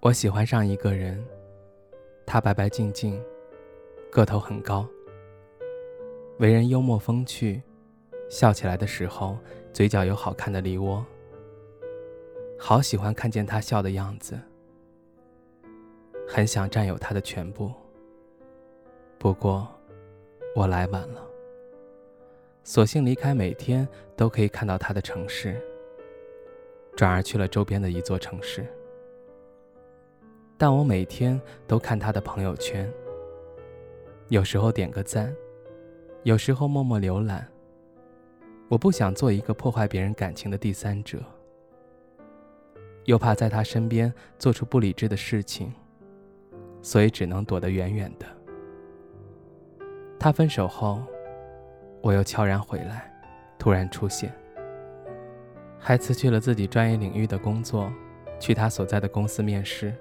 我喜欢上一个人，他白白净净，个头很高，为人幽默风趣，笑起来的时候嘴角有好看的梨窝，好喜欢看见他笑的样子，很想占有他的全部。不过，我来晚了，索性离开每天都可以看到他的城市，转而去了周边的一座城市。但我每天都看他的朋友圈，有时候点个赞，有时候默默浏览。我不想做一个破坏别人感情的第三者，又怕在他身边做出不理智的事情，所以只能躲得远远的。他分手后，我又悄然回来，突然出现，还辞去了自己专业领域的工作，去他所在的公司面试。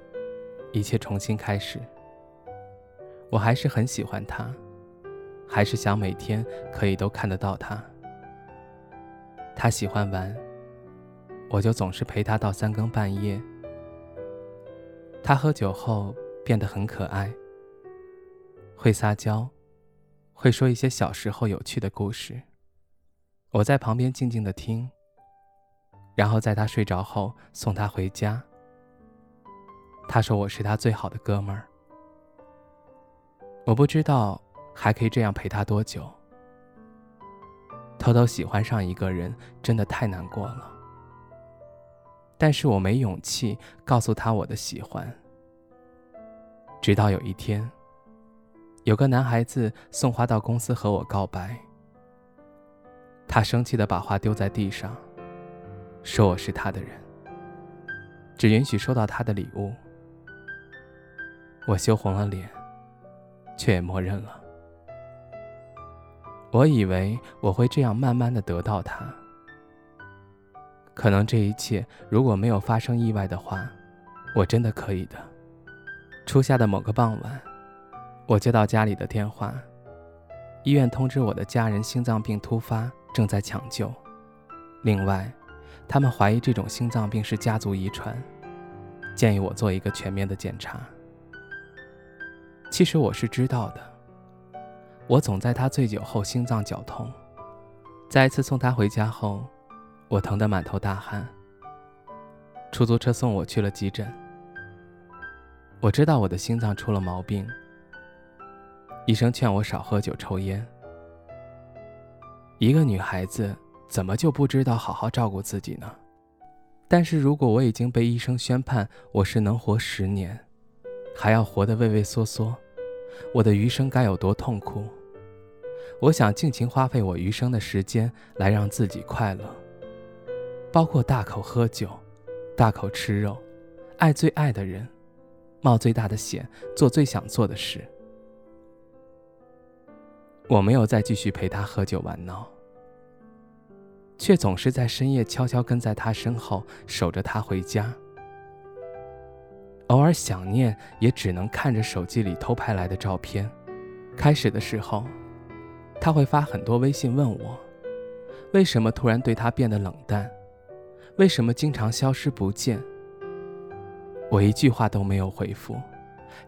一切重新开始，我还是很喜欢他，还是想每天可以都看得到他。他喜欢玩，我就总是陪他到三更半夜。他喝酒后变得很可爱，会撒娇，会说一些小时候有趣的故事。我在旁边静静的听，然后在他睡着后送他回家。他说我是他最好的哥们儿，我不知道还可以这样陪他多久。偷偷喜欢上一个人真的太难过了，但是我没勇气告诉他我的喜欢。直到有一天，有个男孩子送花到公司和我告白，他生气的把花丢在地上，说我是他的人，只允许收到他的礼物。我羞红了脸，却也默认了。我以为我会这样慢慢的得到他，可能这一切如果没有发生意外的话，我真的可以的。初夏的某个傍晚，我接到家里的电话，医院通知我的家人心脏病突发，正在抢救。另外，他们怀疑这种心脏病是家族遗传，建议我做一个全面的检查。其实我是知道的，我总在他醉酒后心脏绞痛，再一次送他回家后，我疼得满头大汗。出租车送我去了急诊，我知道我的心脏出了毛病，医生劝我少喝酒抽烟。一个女孩子怎么就不知道好好照顾自己呢？但是如果我已经被医生宣判我是能活十年。还要活得畏畏缩缩，我的余生该有多痛苦？我想尽情花费我余生的时间来让自己快乐，包括大口喝酒，大口吃肉，爱最爱的人，冒最大的险，做最想做的事。我没有再继续陪他喝酒玩闹，却总是在深夜悄悄跟在他身后，守着他回家。偶尔想念，也只能看着手机里偷拍来的照片。开始的时候，他会发很多微信问我，为什么突然对他变得冷淡，为什么经常消失不见。我一句话都没有回复，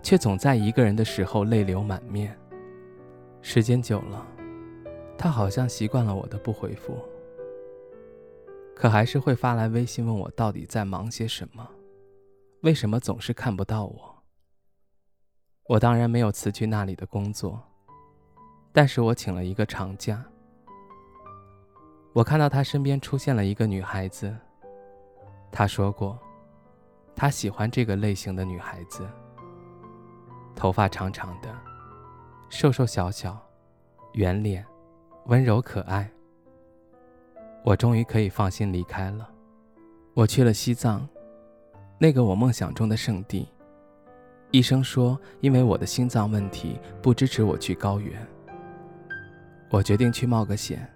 却总在一个人的时候泪流满面。时间久了，他好像习惯了我的不回复，可还是会发来微信问我到底在忙些什么。为什么总是看不到我？我当然没有辞去那里的工作，但是我请了一个长假。我看到他身边出现了一个女孩子，他说过，他喜欢这个类型的女孩子，头发长长的，瘦瘦小小，圆脸，温柔可爱。我终于可以放心离开了，我去了西藏。那个我梦想中的圣地，医生说，因为我的心脏问题，不支持我去高原。我决定去冒个险。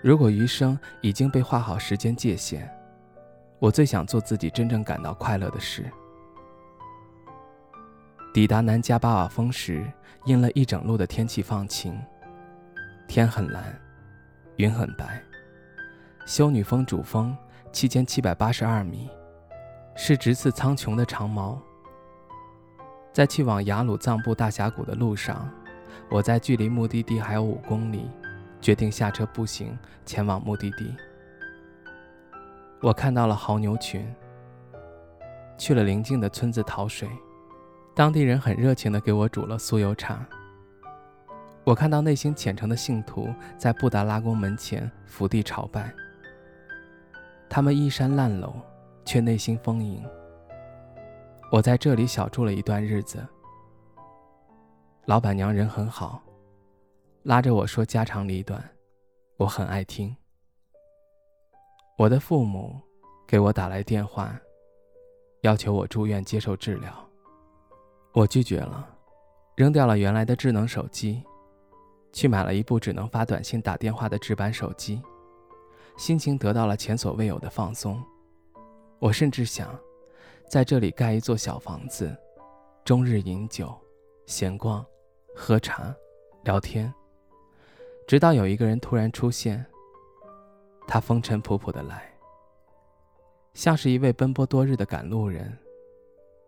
如果余生已经被划好时间界限，我最想做自己真正感到快乐的事。抵达南迦巴瓦峰时，阴了一整路的天气放晴，天很蓝，云很白。修女峰主峰七千七百八十二米，是直刺苍穹的长矛。在去往雅鲁藏布大峡谷的路上，我在距离目的地还有五公里，决定下车步行前往目的地。我看到了牦牛群，去了邻近的村子讨水。当地人很热情地给我煮了酥油茶。我看到内心虔诚的信徒在布达拉宫门前伏地朝拜。他们衣衫褴褛，却内心丰盈。我在这里小住了一段日子。老板娘人很好，拉着我说家长里短，我很爱听。我的父母给我打来电话，要求我住院接受治疗。我拒绝了，扔掉了原来的智能手机，去买了一部只能发短信、打电话的直板手机，心情得到了前所未有的放松。我甚至想，在这里盖一座小房子，终日饮酒、闲逛、喝茶、聊天，直到有一个人突然出现。他风尘仆仆的来，像是一位奔波多日的赶路人，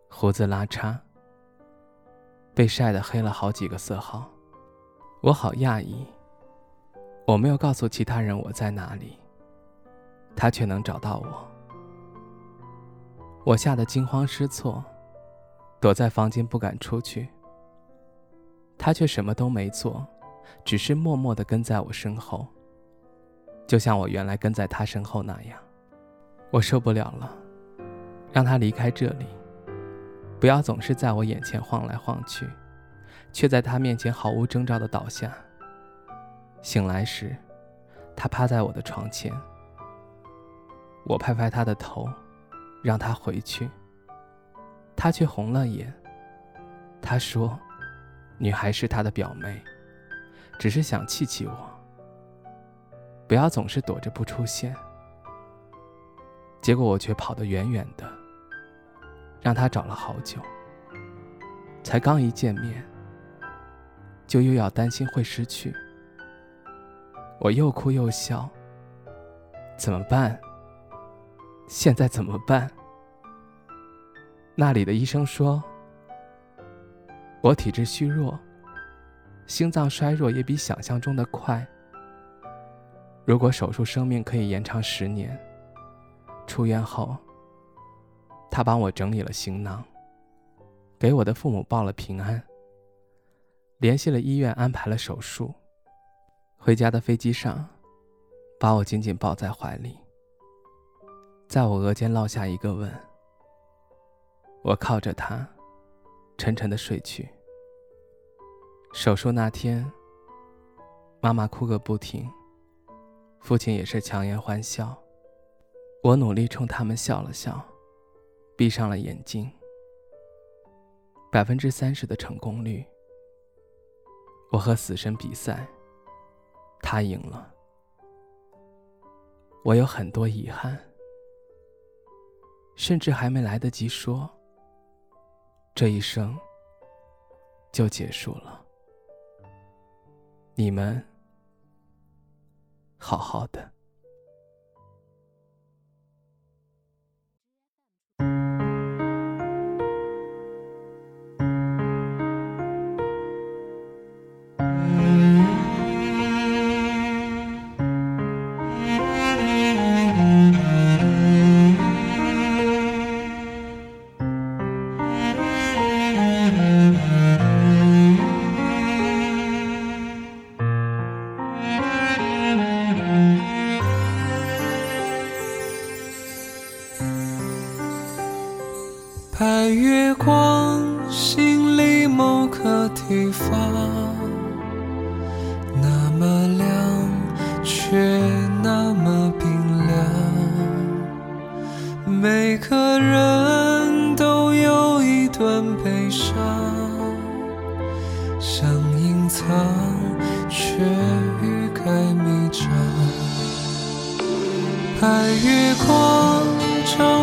胡子拉碴。被晒得黑了好几个色号，我好讶异。我没有告诉其他人我在哪里，他却能找到我。我吓得惊慌失措，躲在房间不敢出去。他却什么都没做，只是默默地跟在我身后，就像我原来跟在他身后那样。我受不了了，让他离开这里。不要总是在我眼前晃来晃去，却在他面前毫无征兆的倒下。醒来时，他趴在我的床前。我拍拍他的头，让他回去。他却红了眼。他说：“女孩是他的表妹，只是想气气我，不要总是躲着不出现。”结果我却跑得远远的。让他找了好久，才刚一见面，就又要担心会失去。我又哭又笑，怎么办？现在怎么办？那里的医生说，我体质虚弱，心脏衰弱也比想象中的快。如果手术，生命可以延长十年。出院后。他帮我整理了行囊，给我的父母报了平安，联系了医院，安排了手术。回家的飞机上，把我紧紧抱在怀里，在我额间落下一个吻。我靠着他，沉沉的睡去。手术那天，妈妈哭个不停，父亲也是强颜欢笑。我努力冲他们笑了笑。闭上了眼睛，百分之三十的成功率。我和死神比赛，他赢了。我有很多遗憾，甚至还没来得及说，这一生就结束了。你们好好的。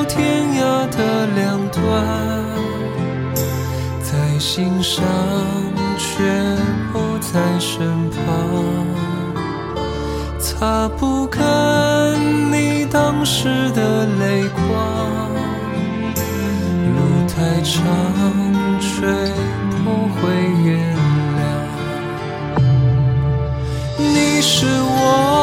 天涯的两端，在心上，却不在身旁。擦不干你当时的泪光，路太长，却不会原谅。你是我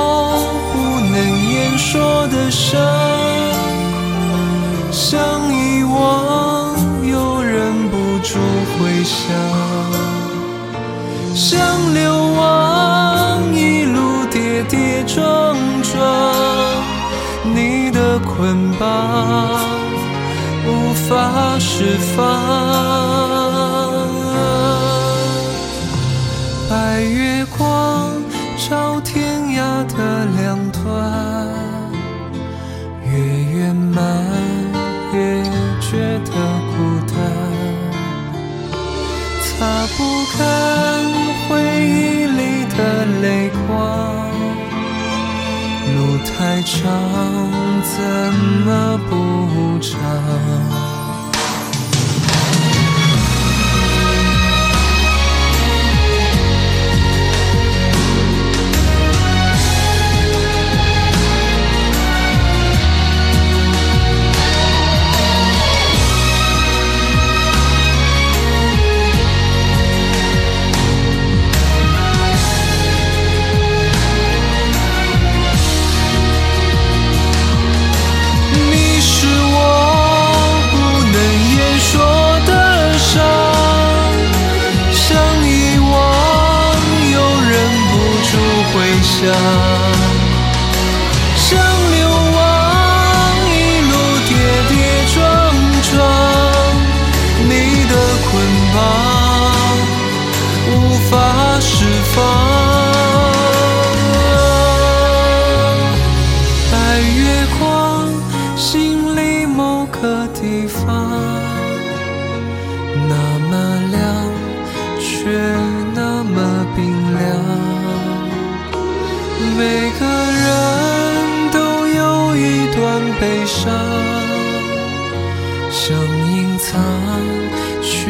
释放。白月光照天涯的两端，越圆满越觉得孤单，擦不干回忆里的泪光。路太长，怎么不长？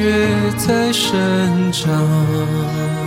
却在生长。